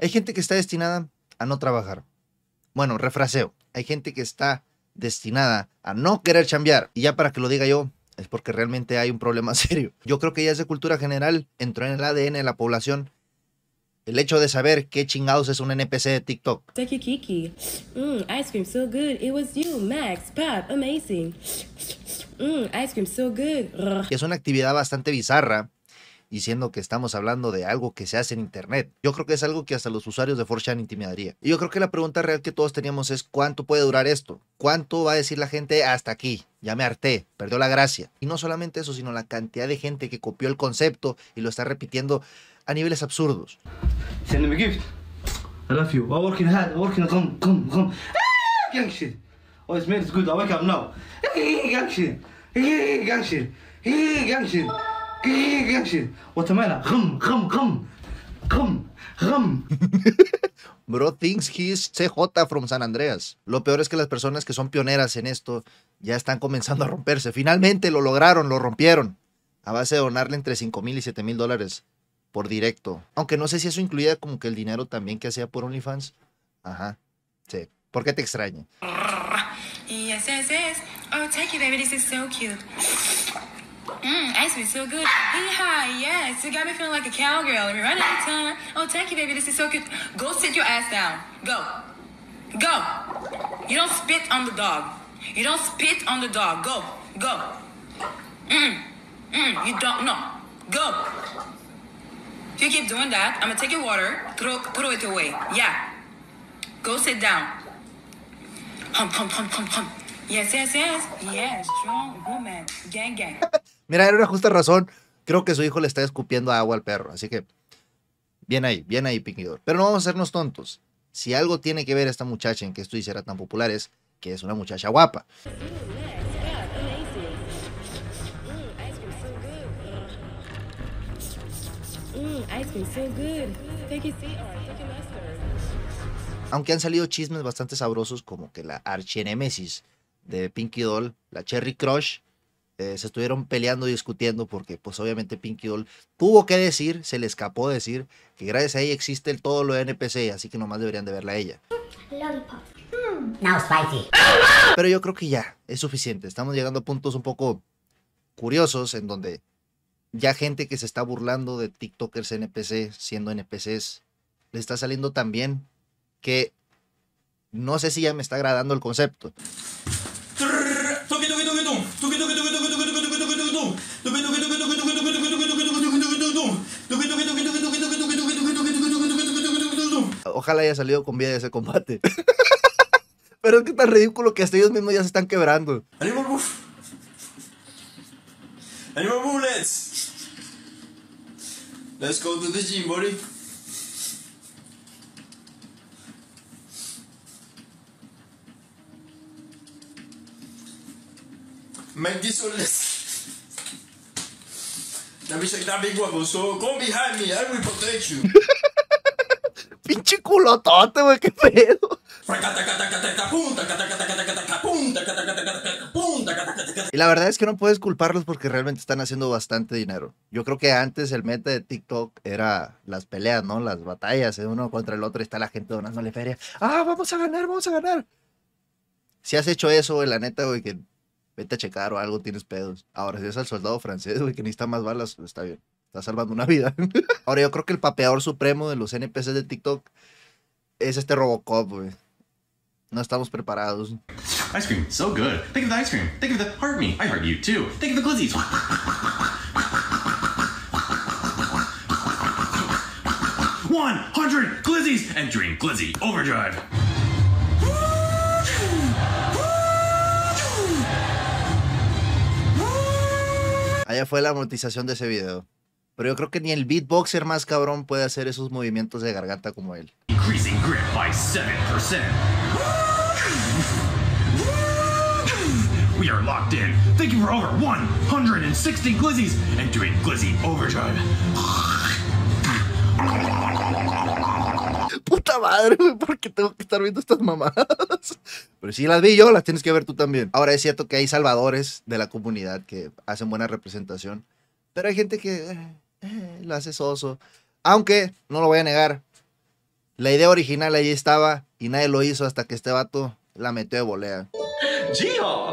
Hay gente que está destinada a no trabajar. Bueno, refraseo. Hay gente que está destinada a no querer chambear. Y ya para que lo diga yo, es porque realmente hay un problema serio. Yo creo que ya es de cultura general, entró en el ADN de la población el hecho de saber qué chingados es un NPC de TikTok. Take your Kiki. Mmm, ice cream so good. It was you, Max, Pop, amazing. Mmm, ice cream so good. Es una actividad bastante bizarra, diciendo que estamos hablando de algo que se hace en internet. Yo creo que es algo que hasta los usuarios de 4chan intimidaría. Y yo creo que la pregunta real que todos teníamos es ¿cuánto puede durar esto? ¿Cuánto va a decir la gente hasta aquí? Ya me harté, perdió la gracia. Y no solamente eso, sino la cantidad de gente que copió el concepto y lo está repitiendo a niveles absurdos. Send a gift. I love you. I'm working hard. I'm working. Come, come, come. Ah, gang shit. Oh, good. I wake up now. Gang shit. Gang shit. Gang. Gang shit. Watermelon. Come, come, come. Come, come. Bro thinks he's CJ from San Andreas. Lo peor es que las personas que son pioneras en esto ya están comenzando a romperse. Finalmente lo lograron, lo rompieron. A base de donarle entre 5 mil y 7 mil dólares por directo. Aunque no sé si eso incluía como que el dinero también que hacía por OnlyFans. Ajá. Sí. ¿Por qué te extraña? Yes, yes, yes. Oh, take it, baby. This is so cute. Mmm, ice cream so good. Hee-haw, yes. You got me feeling like a cowgirl. Let me run out of time. Oh, thank you, baby. This is so good. Go sit your ass down. Go. Go. You don't spit on the dog. You don't spit on the dog. Go. Go. Mmm. Mmm. You don't. No. Go. If you keep doing that, I'm gonna take your water, throw, throw it away. Yeah. Go sit down. Hump, hump, hump, hump, hump. Yes, yes, yes. Yes, strong woman. Gang, gang. Mira, era una justa razón. Creo que su hijo le está escupiendo agua al perro. Así que, bien ahí, bien ahí, Pinkidor. Pero no vamos a hacernos tontos. Si algo tiene que ver esta muchacha en que esto hiciera tan popular es que es una muchacha guapa. Aunque han salido chismes bastante sabrosos como que la archienémesis de Pinky Doll, la Cherry Crush, eh, se estuvieron peleando y discutiendo porque pues obviamente Pinky Doll tuvo que decir, se le escapó decir que gracias a ella existe el todo lo de NPC, así que nomás deberían de verla a ella. Lollipop. Now spicy. Pero yo creo que ya, es suficiente. Estamos llegando a puntos un poco curiosos en donde ya gente que se está burlando de TikTokers NPC siendo NPCs le está saliendo tan bien que no sé si ya me está agradando el concepto. Ojalá haya salido con vida de ese combate. Pero es que tan ridículo que hasta ellos mismos ya se están quebrando. Animal move. Animal move, let's. Let's go to the gym, buddy. Make this one less. Let me shake that big wobble. So come behind me. I will protect you. Culotote, güey, qué pedo. Y la verdad es que no puedes culparlos porque realmente están haciendo bastante dinero. Yo creo que antes el meta de TikTok era las peleas, ¿no? Las batallas, ¿eh? uno contra el otro y está la gente donándole feria. Ah, vamos a ganar, vamos a ganar. Si has hecho eso, güey, la neta, güey, que vete a checar o algo, tienes pedos. Ahora, si es al soldado francés, güey, que necesita más balas, está bien. Está salvando una vida. Ahora, yo creo que el papeador supremo de los NPCs de TikTok es este Robocop, güey. No estamos preparados. Ice cream, so good. Think of the ice cream. Think of the heart me. I heart you too. Think of the glizzies. One hundred glizzies entering glizzy overdrive. Allá fue la monetización de ese video. Pero yo creo que ni el beatboxer más cabrón puede hacer esos movimientos de garganta como él. Increasing grip by 7%. We are locked in. Thank you for over 160 glizzies entering glizzy overdrive. Puta madre, güey, ¿por qué tengo que estar viendo estas mamadas? Pero si las vi yo, las tienes que ver tú también. Ahora es cierto que hay salvadores de la comunidad que hacen buena representación. Pero hay gente que eh, eh, lo hace soso. Aunque, no lo voy a negar, La idea original ahí estaba y nadie lo hizo hasta que este vato la metió de volea. Geo!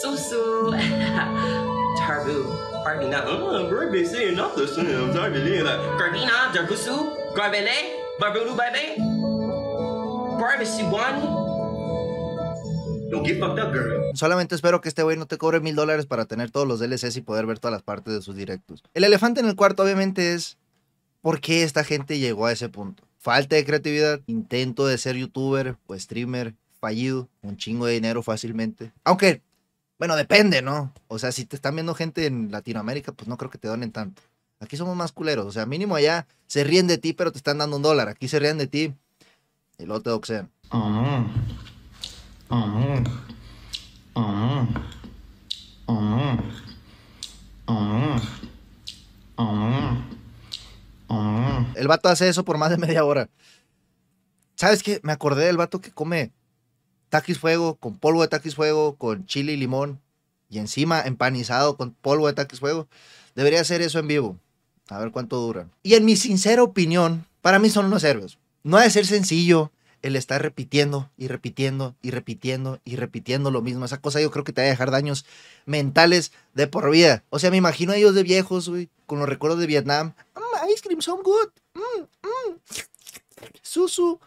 Susu! Tarbu! Barbina! Barbie saying not the same. Barbina! Garbina! Darbusu! Garbele! Barbulu Baby! Barbie one! Don't get fucked up, girl. Solamente espero que este güey no te cobre mil dólares para tener todos los DLCs y poder ver todas las partes de sus directos. El elefante en el cuarto obviamente es por qué esta gente llegó a ese punto. Falta de creatividad, intento de ser youtuber o streamer fallido, un chingo de dinero fácilmente. Aunque, bueno, depende, ¿no? O sea, si te están viendo gente en Latinoamérica, pues no creo que te donen tanto. Aquí somos más culeros, o sea, mínimo allá se ríen de ti, pero te están dando un dólar. Aquí se ríen de ti y luego te doxean. Ah. Ah. Ah. Ah. Ah. Ah. Ah. El vato hace eso por más de media hora. ¿Sabes qué? Me acordé del vato que come taquis fuego, con polvo de taquis fuego, con chile y limón, y encima empanizado con polvo de taquis fuego. Debería hacer eso en vivo. A ver cuánto dura. Y en mi sincera opinión, para mí son unos héroes. No ha de ser sencillo el estar repitiendo y repitiendo y repitiendo y repitiendo lo mismo. Esa cosa yo creo que te va a dejar daños mentales de por vida. O sea, me imagino a ellos de viejos, con los recuerdos de Vietnam. Mm, ice cream so good. Mm, mm. Susu.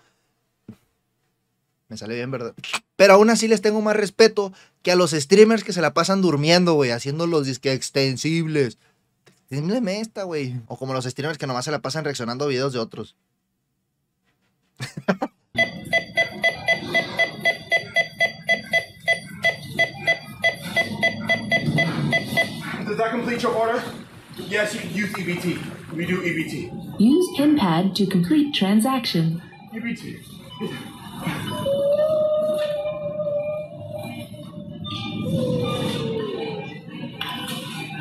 Me sale bien, ¿verdad? Pero aún así les tengo más respeto que a los streamers que se la pasan durmiendo, güey, haciendo los disque extensibles. Extensíbleme esta, güey. O como los streamers que nomás se la pasan reaccionando a videos de otros. Does that complete your order? Yes, you can use EBT. We do EBT. Use PinPad to complete transaction.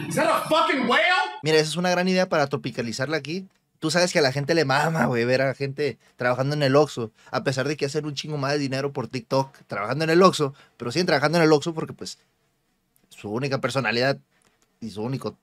Is that a fucking whale? Mira, esa es una gran idea para tropicalizarla aquí. Tú sabes que a la gente le mama, güey, ver a gente trabajando en el Oxxo, a pesar de que hacen un chingo más de dinero por TikTok trabajando en el Oxxo, pero siguen trabajando en el Oxxo porque pues su única personalidad y su único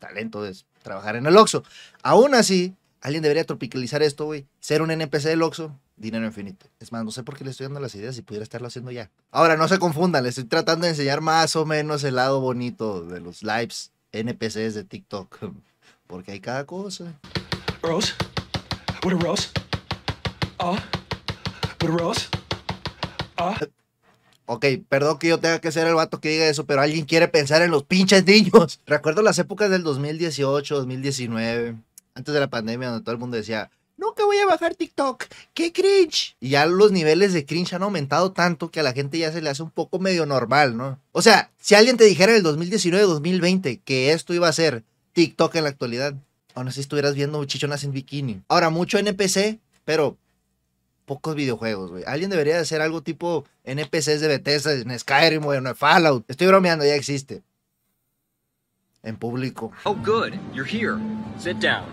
talento es trabajar en el Oxxo. Aún así, alguien debería tropicalizar esto, güey, ser un NPC del Oxxo, dinero infinito. Es más, no sé por qué le estoy dando las ideas si pudiera estarlo haciendo ya. Ahora, no se confundan, les estoy tratando de enseñar más o menos el lado bonito de los lives NPCs de TikTok. Porque hay cada cosa. Rose? What a rose? Uh? What a rose? Ok, perdón que yo tenga que ser el vato que diga eso, pero alguien quiere pensar en los pinches niños. Recuerdo las épocas del 2018, 2019, antes de la pandemia, donde todo el mundo decía, nunca voy a bajar TikTok, qué cringe. Y ya los niveles de cringe han aumentado tanto que a la gente ya se le hace un poco medio normal, ¿no? O sea, si alguien te dijera en el 2019, 2020 que esto iba a ser TikTok en la actualidad, aún así estuvieras viendo chichonas en bikini. Ahora, mucho NPC, pero pocos videojuegos, güey. Alguien debería de hacer algo tipo NPCs de Bethesda, en Skyrim, güey, en Fallout. Estoy bromeando, ya existe. En público. Oh, good. You're here. Sit down.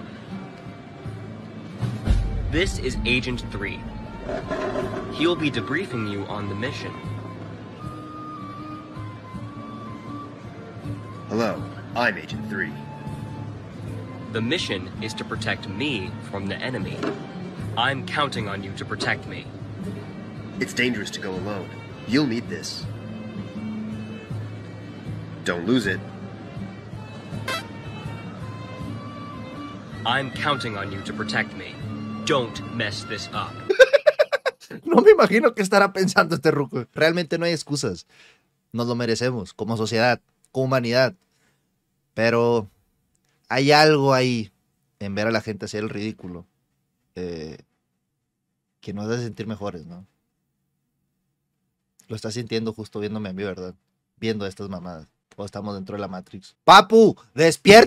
This is Agent 3. He'll be debriefing you on the mission. Hello, I'm Agent 3. The mission is to protect me from the enemy. I'm counting on you to protect me. It's dangerous to go alone. You'll need this. Don't lose it. I'm counting on you to protect me. Don't mess this up. No me imagino qué estará pensando este ruco. Realmente no hay excusas. Nos lo merecemos como sociedad, como humanidad. Pero hay algo ahí en ver a la gente hacer el ridículo eh, que nos hace sentir mejores, ¿no? Lo estás sintiendo justo viéndome a mí, ¿verdad? Viendo estas mamadas. O estamos dentro de la Matrix. ¡Papu! ¡Despierta!